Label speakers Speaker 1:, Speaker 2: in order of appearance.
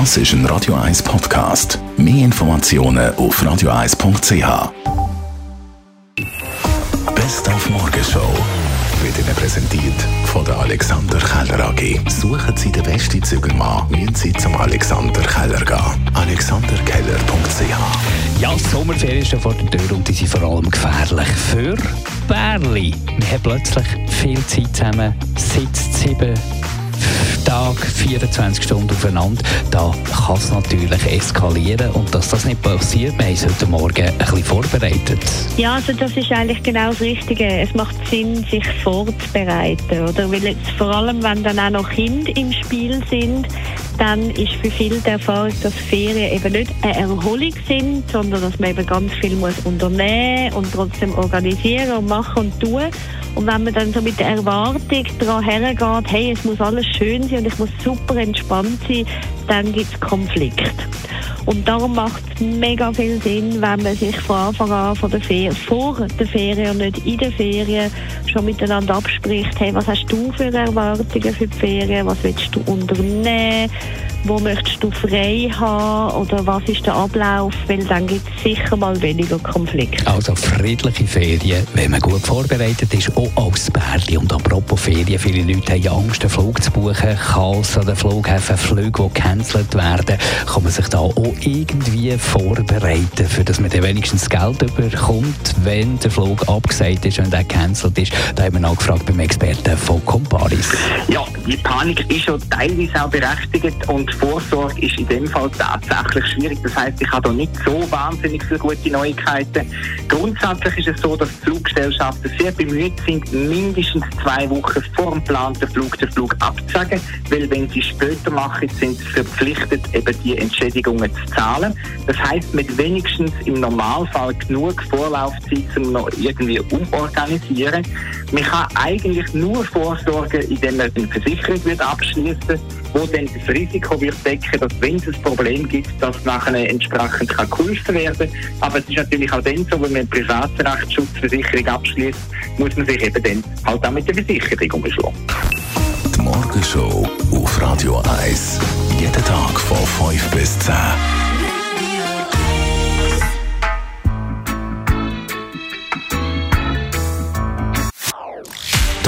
Speaker 1: Das ist ein Radio 1 Podcast. Mehr Informationen auf radio1.ch. Best auf Morgenshow wird Ihnen präsentiert von der Alexander Keller AG. Suchen Sie den besten Zügelmann, müssen Sie zum Alexander Keller gehen. alexanderkeller.ch
Speaker 2: Ja, die Sommerferien stehen vor der Tür und die sind vor allem gefährlich für Bärli. Wir haben plötzlich viel Zeit zusammen, sitzt sieben Tag, 24 Stunden aufeinander, da kann es natürlich eskalieren. Und dass das nicht passiert, wir haben es heute Morgen ein bisschen vorbereitet.
Speaker 3: Ja, also das ist eigentlich genau das Richtige. Es macht Sinn, sich vorzubereiten. Oder? Weil jetzt, vor allem, wenn dann auch noch Kinder im Spiel sind, dann ist für viele die Erfahrung, dass Ferien eben nicht eine Erholung sind, sondern dass man eben ganz viel muss unternehmen und trotzdem organisieren und machen und tun. Und wenn man dann so mit der Erwartung daran hergeht, hey, es muss alles schön sein und ich muss super entspannt sein, dann gibt es Konflikt. Und darum macht es mega viel Sinn, wenn man sich von Anfang an von der Ferien, vor der Ferien und nicht in der Ferien schon miteinander abspricht, hey, was hast du für Erwartungen für die Ferien, was willst du unternehmen, wo möchtest du frei haben oder was ist der Ablauf, weil dann gibt es sicher mal weniger Konflikte.
Speaker 2: Also friedliche Ferien, wenn man gut vorbereitet ist, auch als Bärli. Und apropos Ferien, viele Leute haben Angst, einen Flug zu buchen, Chaos an den Flughäfen, Flüge, die gecancelt werden. Kann man sich da auch irgendwie vorbereiten, für dass man dann wenigstens Geld bekommt, wenn der Flug abgesagt ist und der gecancelt ist? Da haben wir nachgefragt beim Experten von Comparis.
Speaker 4: Ja, die Panik ist schon teilweise auch berechtigt und Vorsorge ist in dem Fall tatsächlich schwierig. Das heißt, ich habe da nicht so wahnsinnig viele gute Neuigkeiten. Grundsätzlich ist es so, dass Fluggesellschaften sehr bemüht sind, mindestens zwei Wochen vor dem geplanten Flug den Flug abzusagen, weil wenn sie später machen, sind sie verpflichtet, eben die Entschädigungen zu zahlen. Das heißt, mit wenigstens im Normalfall genug Vorlaufzeit, um noch irgendwie umorganisieren. Man kann eigentlich nur vorsorgen, indem man eine Versicherung wird abschließen, wo dann das Risiko wird decken, dass wenn es ein Problem gibt, dass nachher entsprechend kann geholfen werden. Aber es ist natürlich auch dann so, wenn man eine Privatrechtsschutzversicherung abschließt, muss man sich eben dann halt auch mit der Versicherung umschlagen.
Speaker 1: Die Morgenshow auf Radio 1. Jeden Tag von 5 bis 10.